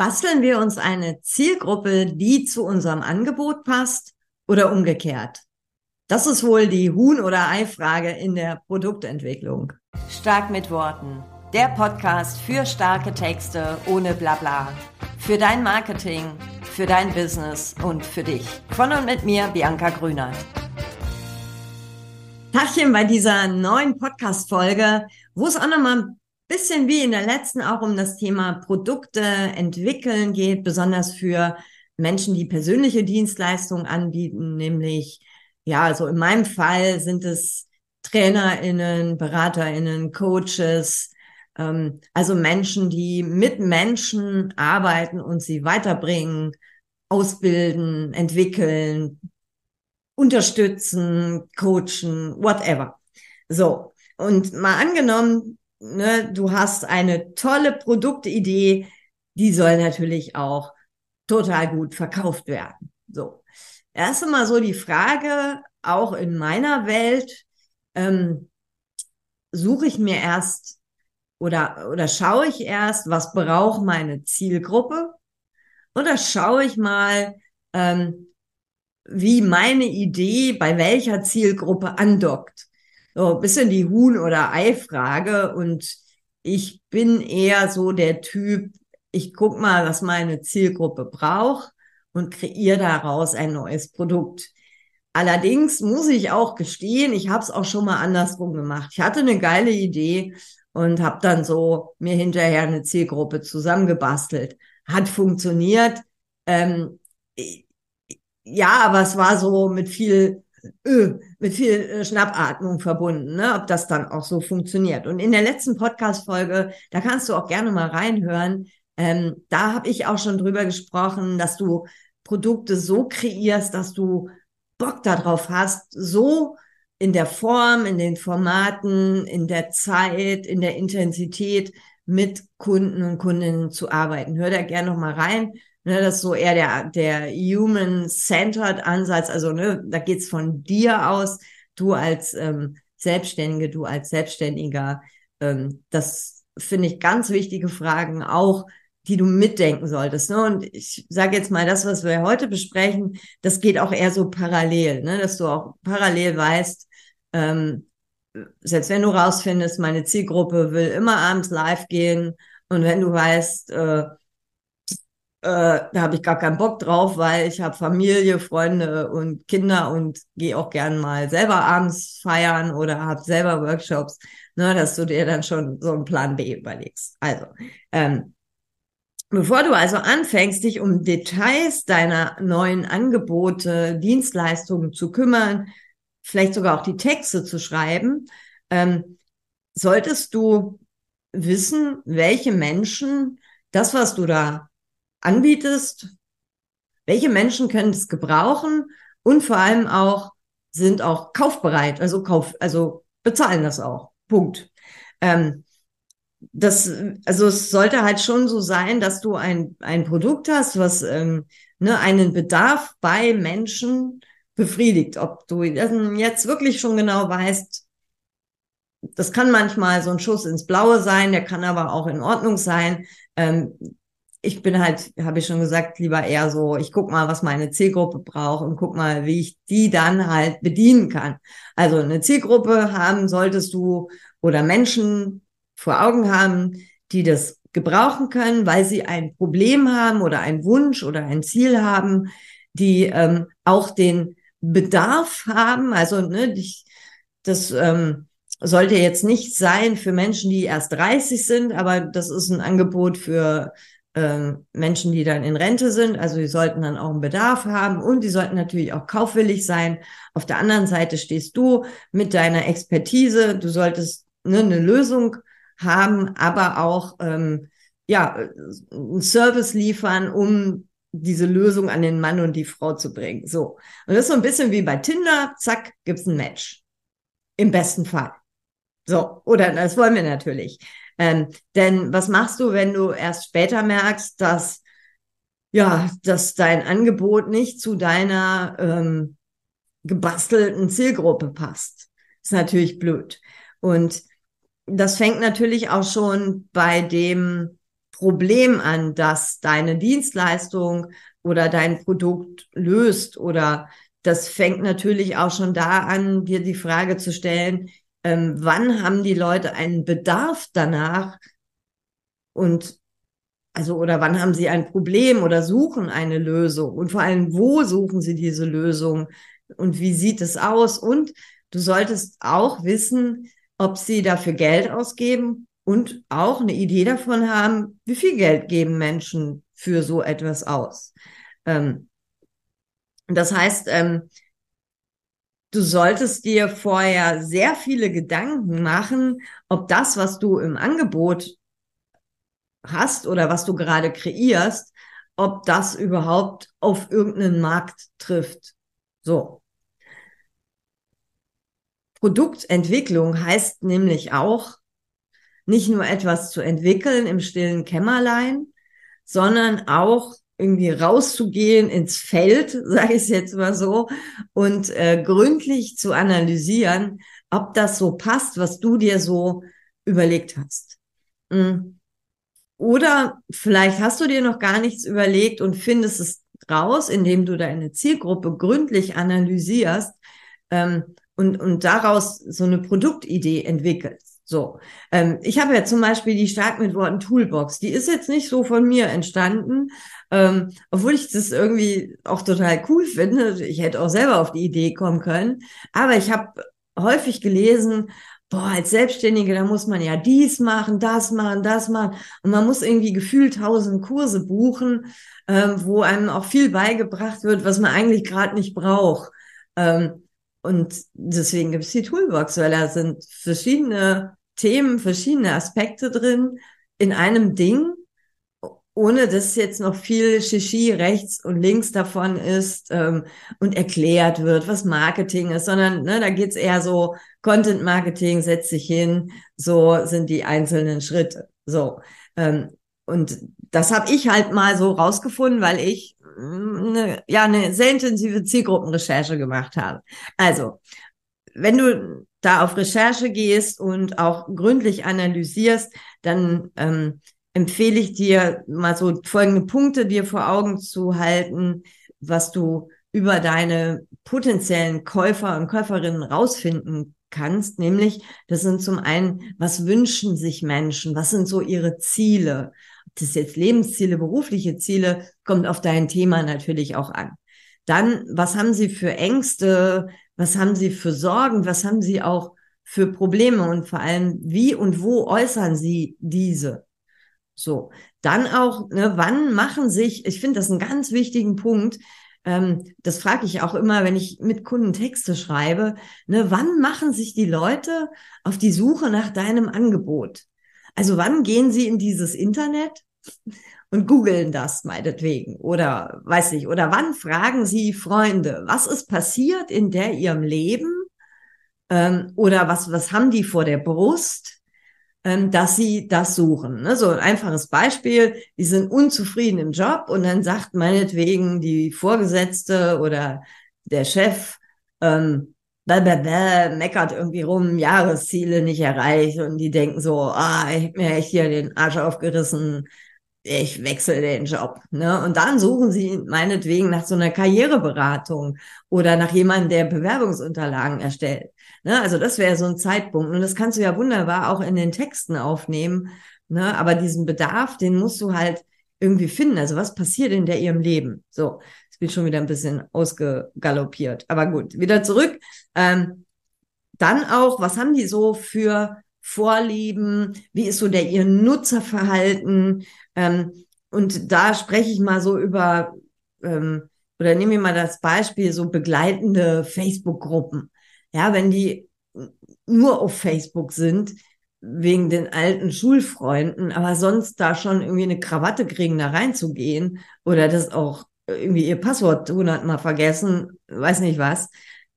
Basteln wir uns eine Zielgruppe, die zu unserem Angebot passt oder umgekehrt? Das ist wohl die Huhn- oder Ei-Frage in der Produktentwicklung. Stark mit Worten. Der Podcast für starke Texte ohne Blabla. Für dein Marketing, für dein Business und für dich. Von und mit mir, Bianca Grüner. Tachchen bei dieser neuen Podcast-Folge, wo es auch nochmal bisschen wie in der letzten auch um das Thema Produkte entwickeln geht, besonders für Menschen, die persönliche Dienstleistungen anbieten, nämlich, ja, also in meinem Fall sind es TrainerInnen, BeraterInnen, Coaches, ähm, also Menschen, die mit Menschen arbeiten und sie weiterbringen, ausbilden, entwickeln, unterstützen, coachen, whatever. So. Und mal angenommen, ne, du hast eine tolle Produktidee, die soll natürlich auch total gut verkauft werden. So. Erst einmal so die Frage, auch in meiner Welt, ähm, suche ich mir erst oder, oder schaue ich erst, was braucht meine Zielgruppe? Oder schaue ich mal, ähm, wie meine Idee bei welcher Zielgruppe andockt? So ein bisschen die Huhn- oder Ei-Frage. Und ich bin eher so der Typ, ich guck mal, was meine Zielgruppe braucht und kreiere daraus ein neues Produkt. Allerdings muss ich auch gestehen, ich habe es auch schon mal andersrum gemacht. Ich hatte eine geile Idee und habe dann so mir hinterher eine Zielgruppe zusammengebastelt. Hat funktioniert. Ähm, ja, aber es war so mit viel Ö, mit viel äh, Schnappatmung verbunden, ne? ob das dann auch so funktioniert. Und in der letzten Podcast-Folge, da kannst du auch gerne mal reinhören, ähm, da habe ich auch schon drüber gesprochen, dass du Produkte so kreierst, dass du Bock darauf hast, so in der Form, in den Formaten, in der Zeit, in der Intensität mit Kunden und Kundinnen zu arbeiten. Hör da gerne noch mal rein. Ne, das ist so eher der, der human-centered Ansatz. Also ne, da geht's von dir aus, du als ähm, Selbstständige, du als Selbstständiger. Ähm, das finde ich ganz wichtige Fragen, auch die du mitdenken solltest. Ne? Und ich sage jetzt mal, das, was wir heute besprechen, das geht auch eher so parallel, ne? dass du auch parallel weißt, ähm, selbst wenn du rausfindest, meine Zielgruppe will immer abends live gehen und wenn du weißt, äh, äh, da habe ich gar keinen Bock drauf, weil ich habe Familie, Freunde und Kinder und gehe auch gern mal selber abends feiern oder habe selber Workshops, ne, dass du dir dann schon so einen Plan B überlegst. Also, ähm, bevor du also anfängst, dich um Details deiner neuen Angebote, Dienstleistungen zu kümmern, vielleicht sogar auch die Texte zu schreiben, ähm, solltest du wissen, welche Menschen das, was du da anbietest, welche Menschen können es gebrauchen und vor allem auch sind auch kaufbereit, also kauf, also bezahlen das auch. Punkt. Ähm, das, also es sollte halt schon so sein, dass du ein, ein Produkt hast, was ähm, ne, einen Bedarf bei Menschen befriedigt. Ob du jetzt wirklich schon genau weißt, das kann manchmal so ein Schuss ins Blaue sein, der kann aber auch in Ordnung sein. Ähm, ich bin halt, habe ich schon gesagt, lieber eher so, ich guck mal, was meine Zielgruppe braucht und guck mal, wie ich die dann halt bedienen kann. Also eine Zielgruppe haben solltest du oder Menschen vor Augen haben, die das gebrauchen können, weil sie ein Problem haben oder einen Wunsch oder ein Ziel haben, die ähm, auch den Bedarf haben. Also ne, ich, das ähm, sollte jetzt nicht sein für Menschen, die erst 30 sind, aber das ist ein Angebot für ähm, Menschen, die dann in Rente sind. Also die sollten dann auch einen Bedarf haben und die sollten natürlich auch kaufwillig sein. Auf der anderen Seite stehst du mit deiner Expertise. Du solltest ne, eine Lösung haben, aber auch ähm, ja einen Service liefern, um diese Lösung an den Mann und die Frau zu bringen. So. Und das ist so ein bisschen wie bei Tinder. Zack, gibt's ein Match. Im besten Fall. So. Oder das wollen wir natürlich. Ähm, denn was machst du, wenn du erst später merkst, dass ja, dass dein Angebot nicht zu deiner ähm, gebastelten Zielgruppe passt? Ist natürlich blöd. Und das fängt natürlich auch schon bei dem Problem an, das deine Dienstleistung oder dein Produkt löst. Oder das fängt natürlich auch schon da an, dir die Frage zu stellen, ähm, wann haben die Leute einen Bedarf danach und also oder wann haben sie ein Problem oder suchen eine Lösung? Und vor allem wo suchen sie diese Lösung? Und wie sieht es aus? Und du solltest auch wissen, ob sie dafür Geld ausgeben und auch eine Idee davon haben, wie viel Geld geben Menschen für so etwas aus. Ähm, das heißt, ähm, du solltest dir vorher sehr viele Gedanken machen, ob das, was du im Angebot hast oder was du gerade kreierst, ob das überhaupt auf irgendeinen Markt trifft. So. Produktentwicklung heißt nämlich auch, nicht nur etwas zu entwickeln im stillen Kämmerlein, sondern auch irgendwie rauszugehen ins Feld, sage ich es jetzt mal so, und äh, gründlich zu analysieren, ob das so passt, was du dir so überlegt hast. Mhm. Oder vielleicht hast du dir noch gar nichts überlegt und findest es raus, indem du deine Zielgruppe gründlich analysierst ähm, und, und daraus so eine Produktidee entwickelst. So, ähm, ich habe ja zum Beispiel die Stark mit Worten Toolbox. Die ist jetzt nicht so von mir entstanden, ähm, obwohl ich das irgendwie auch total cool finde. Ich hätte auch selber auf die Idee kommen können. Aber ich habe häufig gelesen, boah, als Selbstständige, da muss man ja dies machen, das machen, das machen. Und man muss irgendwie gefühlt tausend Kurse buchen, ähm, wo einem auch viel beigebracht wird, was man eigentlich gerade nicht braucht. Ähm, und deswegen gibt es die Toolbox, weil da sind verschiedene Themen, verschiedene Aspekte drin in einem Ding, ohne dass jetzt noch viel Shishi rechts und links davon ist ähm, und erklärt wird, was Marketing ist, sondern ne, da geht's eher so, Content Marketing setzt sich hin, so sind die einzelnen Schritte. So. Ähm, und das habe ich halt mal so rausgefunden, weil ich eine, mm, ja eine sehr intensive Zielgruppenrecherche gemacht habe. Also, wenn du da auf Recherche gehst und auch gründlich analysierst, dann ähm, empfehle ich dir mal so folgende Punkte dir vor Augen zu halten, was du über deine potenziellen Käufer und Käuferinnen rausfinden kannst, nämlich das sind zum einen, was wünschen sich Menschen, was sind so ihre Ziele, ob das jetzt Lebensziele, berufliche Ziele, kommt auf dein Thema natürlich auch an. Dann, was haben sie für Ängste, was haben sie für Sorgen, was haben sie auch für Probleme und vor allem, wie und wo äußern sie diese? So, dann auch, ne, wann machen sich, ich finde das einen ganz wichtigen Punkt, ähm, das frage ich auch immer, wenn ich mit Kunden Texte schreibe, ne, wann machen sich die Leute auf die Suche nach deinem Angebot? Also wann gehen sie in dieses Internet und googeln das meinetwegen oder weiß ich, oder wann fragen sie Freunde, was ist passiert in der ihrem Leben ähm, oder was, was haben die vor der Brust? ähm, dass sie das suchen. Ne? So ein einfaches Beispiel, die sind unzufrieden im Job und dann sagt meinetwegen die Vorgesetzte oder der Chef, ähm, blablabla, meckert irgendwie rum, Jahresziele nicht erreicht und die denken so, ah, ich hab mir echt hier den Arsch aufgerissen, ich wechsle den Job. Ne? Und dann suchen sie meinetwegen nach so einer Karriereberatung oder nach jemandem, der Bewerbungsunterlagen erstellt. Ne? Also das wäre so ein Zeitpunkt. Und das kannst du ja wunderbar auch in den Texten aufnehmen. Ne? Aber diesen Bedarf, den musst du halt irgendwie finden. Also was passiert in der ihrem Leben? So, ich bin schon wieder ein bisschen ausgegaloppiert. Aber gut, wieder zurück. Ähm, dann auch, was haben die so für Vorlieben? Wie ist so der ihr Nutzerverhalten? Ähm, und da spreche ich mal so über, ähm, oder nehme ich mal das Beispiel, so begleitende Facebook-Gruppen. Ja, wenn die nur auf Facebook sind, wegen den alten Schulfreunden, aber sonst da schon irgendwie eine Krawatte kriegen, da reinzugehen oder das auch irgendwie ihr Passwort hundertmal vergessen, weiß nicht was,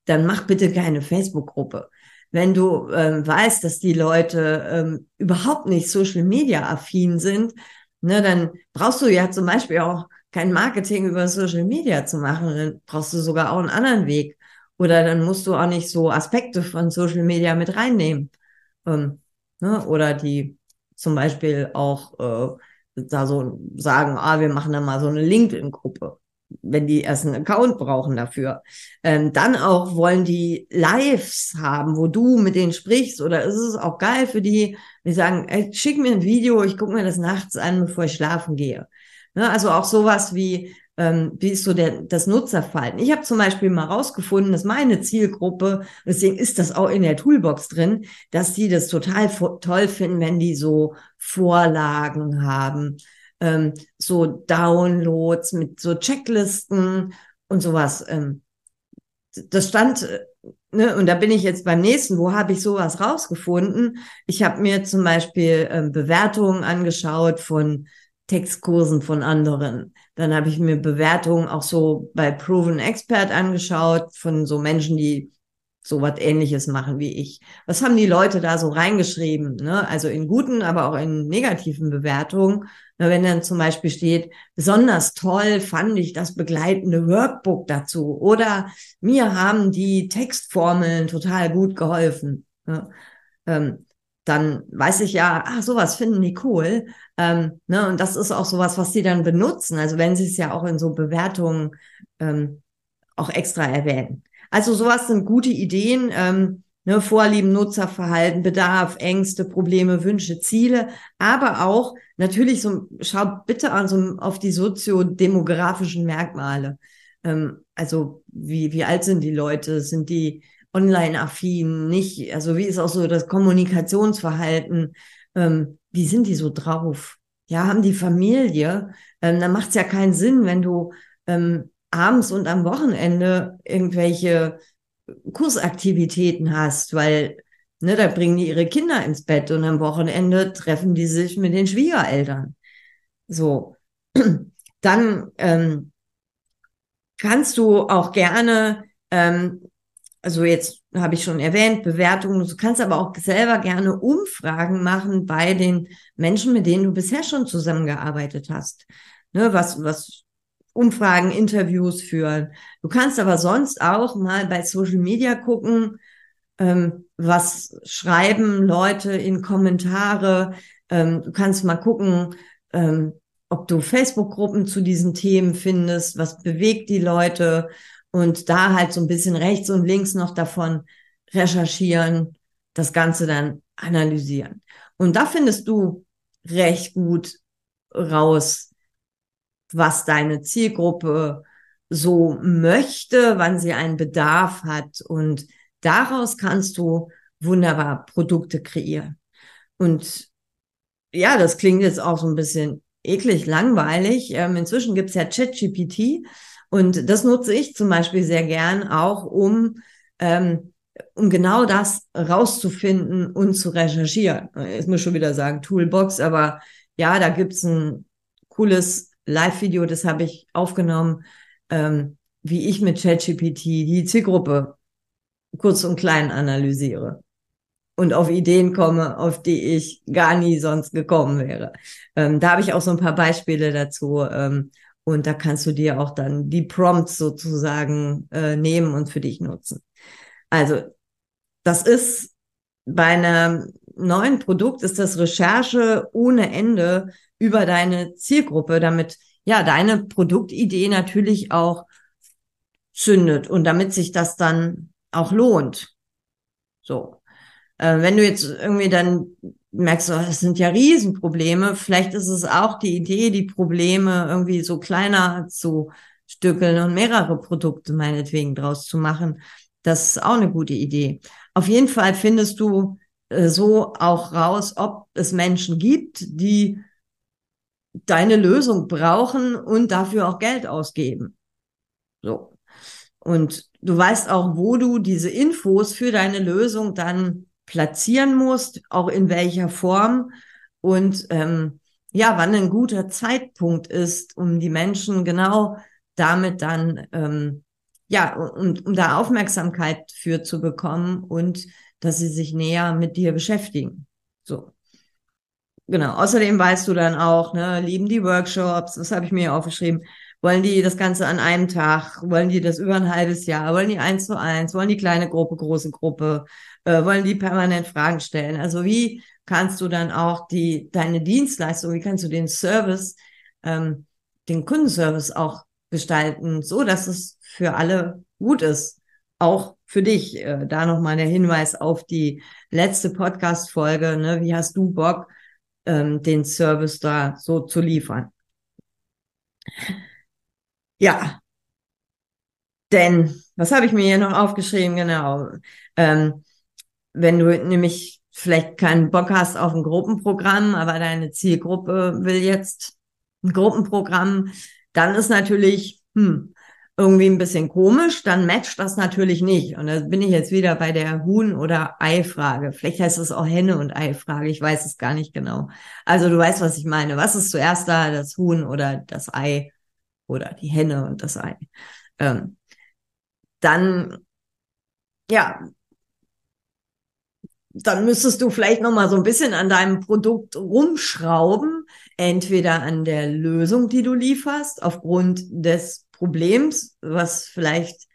dann mach bitte keine Facebook-Gruppe. Wenn du ähm, weißt, dass die Leute ähm, überhaupt nicht Social Media affin sind, ne, dann brauchst du ja zum Beispiel auch kein Marketing über Social Media zu machen, dann brauchst du sogar auch einen anderen Weg. Oder dann musst du auch nicht so Aspekte von Social Media mit reinnehmen. Ähm, ne? Oder die zum Beispiel auch äh, da so sagen, ah, wir machen da mal so eine LinkedIn-Gruppe wenn die erst einen Account brauchen dafür. Ähm, dann auch wollen die Lives haben, wo du mit denen sprichst oder ist es auch geil für die, die sagen, ey, schick mir ein Video, ich gucke mir das nachts an, bevor ich schlafen gehe. Ne? Also auch sowas wie, ähm, wie ist so der, das Nutzerverhalten. Ich habe zum Beispiel mal rausgefunden, dass meine Zielgruppe, deswegen ist das auch in der Toolbox drin, dass die das total toll finden, wenn die so Vorlagen haben, ähm, so Downloads mit so Checklisten und sowas. Ähm, das stand, äh, ne, und da bin ich jetzt beim nächsten, wo habe ich sowas rausgefunden? Ich habe mir zum Beispiel ähm, Bewertungen angeschaut von Textkursen von anderen. Dann habe ich mir Bewertungen auch so bei Proven Expert angeschaut von so Menschen, die so was ähnliches machen wie ich. Was haben die Leute da so reingeschrieben? Ne? Also in guten, aber auch in negativen Bewertungen. Wenn dann zum Beispiel steht, besonders toll fand ich das begleitende Workbook dazu oder mir haben die Textformeln total gut geholfen. Ne? Ähm, dann weiß ich ja, ah, sowas finden die cool. Ähm, ne? Und das ist auch sowas, was die dann benutzen. Also wenn sie es ja auch in so Bewertungen ähm, auch extra erwähnen. Also sowas sind gute Ideen. Ähm, ne, Vorlieben, Nutzerverhalten, Bedarf, Ängste, Probleme, Wünsche, Ziele, aber auch natürlich so, schau bitte an so auf die soziodemografischen Merkmale. Ähm, also wie, wie alt sind die Leute? Sind die online-affin? Nicht, also wie ist auch so das Kommunikationsverhalten? Ähm, wie sind die so drauf? Ja, haben die Familie? Ähm, dann macht es ja keinen Sinn, wenn du ähm, abends und am Wochenende irgendwelche Kursaktivitäten hast, weil ne, da bringen die ihre Kinder ins Bett und am Wochenende treffen die sich mit den Schwiegereltern. So, dann ähm, kannst du auch gerne, ähm, also jetzt habe ich schon erwähnt, Bewertungen, du kannst aber auch selber gerne Umfragen machen bei den Menschen, mit denen du bisher schon zusammengearbeitet hast. Ne, was, was Umfragen, Interviews führen. Du kannst aber sonst auch mal bei Social Media gucken, ähm, was schreiben Leute in Kommentare. Ähm, du kannst mal gucken, ähm, ob du Facebook-Gruppen zu diesen Themen findest, was bewegt die Leute und da halt so ein bisschen rechts und links noch davon recherchieren, das Ganze dann analysieren. Und da findest du recht gut raus, was deine Zielgruppe so möchte, wann sie einen Bedarf hat. Und daraus kannst du wunderbar Produkte kreieren. Und ja, das klingt jetzt auch so ein bisschen eklig langweilig. Ähm, inzwischen gibt's ja ChatGPT und das nutze ich zum Beispiel sehr gern auch, um, ähm, um genau das rauszufinden und zu recherchieren. Ich muss schon wieder sagen Toolbox, aber ja, da gibt's ein cooles Live-Video, das habe ich aufgenommen, ähm, wie ich mit ChatGPT die Zielgruppe kurz und klein analysiere und auf Ideen komme, auf die ich gar nie sonst gekommen wäre. Ähm, da habe ich auch so ein paar Beispiele dazu. Ähm, und da kannst du dir auch dann die Prompts sozusagen äh, nehmen und für dich nutzen. Also, das ist bei einem neuen Produkt ist das Recherche ohne Ende über deine Zielgruppe, damit ja deine Produktidee natürlich auch zündet und damit sich das dann auch lohnt. So. Äh, wenn du jetzt irgendwie dann merkst, oh, das sind ja Riesenprobleme, vielleicht ist es auch die Idee, die Probleme irgendwie so kleiner zu stückeln und mehrere Produkte meinetwegen draus zu machen. Das ist auch eine gute Idee. Auf jeden Fall findest du äh, so auch raus, ob es Menschen gibt, die deine Lösung brauchen und dafür auch Geld ausgeben. So. Und du weißt auch, wo du diese Infos für deine Lösung dann platzieren musst, auch in welcher Form und ähm, ja, wann ein guter Zeitpunkt ist, um die Menschen genau damit dann ähm, ja, um, um da Aufmerksamkeit für zu bekommen und dass sie sich näher mit dir beschäftigen. So. Genau. Außerdem weißt du dann auch, ne, lieben die Workshops, das habe ich mir aufgeschrieben. Wollen die das Ganze an einem Tag? Wollen die das über ein halbes Jahr? Wollen die eins zu eins? Wollen die kleine Gruppe, große Gruppe? Äh, wollen die permanent Fragen stellen? Also wie kannst du dann auch die, deine Dienstleistung, wie kannst du den Service, ähm, den Kundenservice auch gestalten, so dass es für alle gut ist. Auch für dich. Äh, da nochmal der Hinweis auf die letzte Podcast-Folge. Ne? Wie hast du Bock, ähm, den Service da so zu liefern? Ja. Denn, was habe ich mir hier noch aufgeschrieben? Genau. Ähm, wenn du nämlich vielleicht keinen Bock hast auf ein Gruppenprogramm, aber deine Zielgruppe will jetzt ein Gruppenprogramm, dann ist natürlich hm, irgendwie ein bisschen komisch, dann matcht das natürlich nicht. Und da bin ich jetzt wieder bei der Huhn- oder Ei-Frage. Vielleicht heißt es auch Henne- und Ei-Frage, ich weiß es gar nicht genau. Also du weißt, was ich meine. Was ist zuerst da, das Huhn oder das Ei oder die Henne und das Ei? Ähm, dann, ja, dann müsstest du vielleicht noch mal so ein bisschen an deinem Produkt rumschrauben, entweder an der Lösung, die du lieferst, aufgrund des Problems, was vielleicht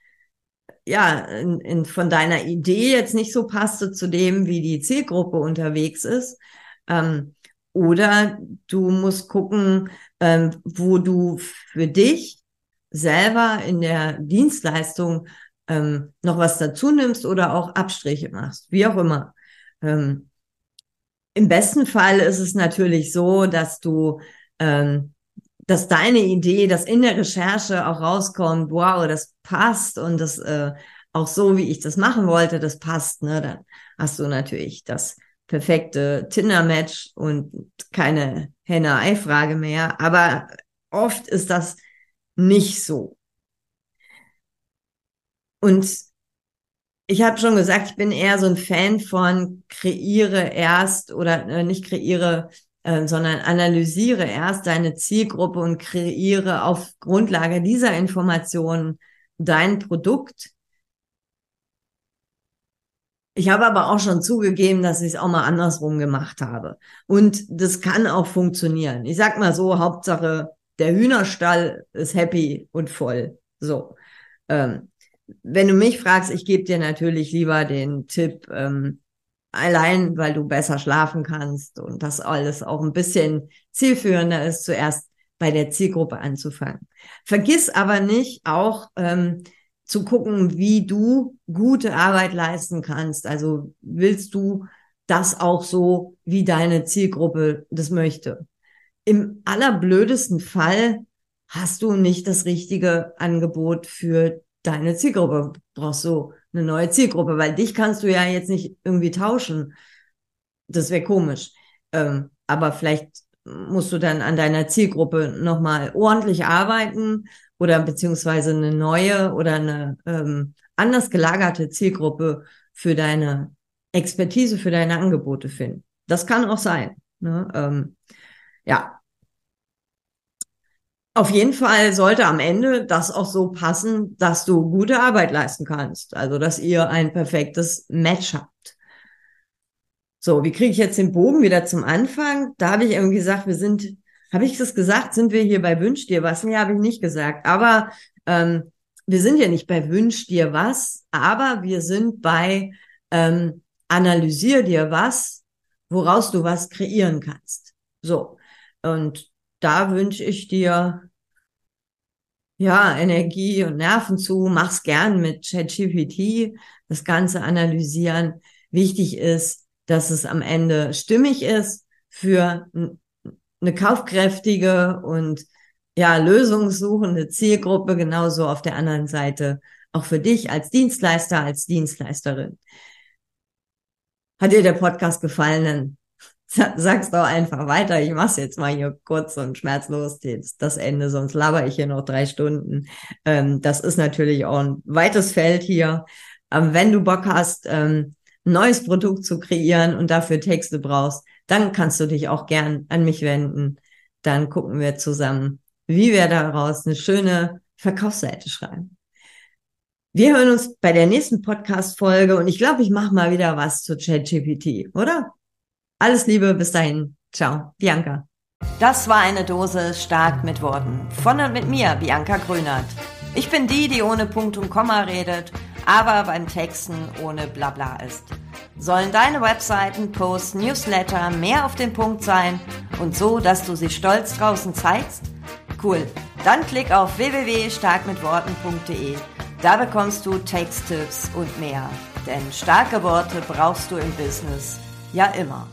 ja in, in, von deiner Idee jetzt nicht so passte zu dem, wie die Zielgruppe unterwegs ist. Ähm, oder du musst gucken, ähm, wo du für dich selber in der Dienstleistung ähm, noch was dazu nimmst oder auch Abstriche machst, wie auch immer. Ähm, Im besten Fall ist es natürlich so, dass du, ähm, dass deine Idee, dass in der Recherche auch rauskommt, wow, das passt und das äh, auch so, wie ich das machen wollte, das passt, ne? Dann hast du natürlich das perfekte Tinder-Match und keine Henne-Ei-Frage mehr. Aber oft ist das nicht so. Und ich habe schon gesagt, ich bin eher so ein Fan von kreiere erst oder äh, nicht kreiere, äh, sondern analysiere erst deine Zielgruppe und kreiere auf Grundlage dieser Informationen dein Produkt. Ich habe aber auch schon zugegeben, dass ich es auch mal andersrum gemacht habe. Und das kann auch funktionieren. Ich sag mal so, Hauptsache, der Hühnerstall ist happy und voll. So. Ähm, wenn du mich fragst, ich gebe dir natürlich lieber den Tipp, ähm, allein weil du besser schlafen kannst und das alles auch ein bisschen zielführender ist, zuerst bei der Zielgruppe anzufangen. Vergiss aber nicht auch ähm, zu gucken, wie du gute Arbeit leisten kannst. Also willst du das auch so, wie deine Zielgruppe das möchte. Im allerblödesten Fall hast du nicht das richtige Angebot für deine Zielgruppe. Brauchst du eine neue Zielgruppe, weil dich kannst du ja jetzt nicht irgendwie tauschen. Das wäre komisch. Ähm, aber vielleicht musst du dann an deiner Zielgruppe nochmal ordentlich arbeiten oder beziehungsweise eine neue oder eine ähm, anders gelagerte Zielgruppe für deine Expertise, für deine Angebote finden. Das kann auch sein. Ne? Ähm, ja, auf jeden Fall sollte am Ende das auch so passen, dass du gute Arbeit leisten kannst. Also, dass ihr ein perfektes Match habt. So, wie kriege ich jetzt den Bogen wieder zum Anfang? Da habe ich irgendwie gesagt, wir sind, habe ich das gesagt, sind wir hier bei Wünsch dir was? Nee, habe ich nicht gesagt. Aber ähm, wir sind ja nicht bei Wünsch dir was, aber wir sind bei ähm, Analysier dir was, woraus du was kreieren kannst. So. Und da wünsche ich dir ja, Energie und Nerven zu, mach's gern mit ChatGPT, das Ganze analysieren. Wichtig ist, dass es am Ende stimmig ist für eine kaufkräftige und ja, lösungssuchende Zielgruppe, genauso auf der anderen Seite auch für dich als Dienstleister, als Dienstleisterin. Hat dir der Podcast gefallen? Dann sag's doch einfach weiter. Ich mach's jetzt mal hier kurz und schmerzlos das Ende, sonst laber ich hier noch drei Stunden. Ähm, das ist natürlich auch ein weites Feld hier. Ähm, wenn du Bock hast, ähm, ein neues Produkt zu kreieren und dafür Texte brauchst, dann kannst du dich auch gern an mich wenden. Dann gucken wir zusammen, wie wir daraus eine schöne Verkaufsseite schreiben. Wir hören uns bei der nächsten Podcast-Folge und ich glaube, ich mache mal wieder was zu ChatGPT, oder? Alles Liebe, bis dahin. Ciao, Bianca. Das war eine Dose stark mit Worten. Von und mit mir, Bianca Grünert. Ich bin die, die ohne Punkt und Komma redet, aber beim Texten ohne Blabla ist. Sollen deine Webseiten, Posts, Newsletter mehr auf den Punkt sein und so, dass du sie stolz draußen zeigst? Cool. Dann klick auf www.starkmitworten.de. Da bekommst du Texttipps und mehr. Denn starke Worte brauchst du im Business ja immer.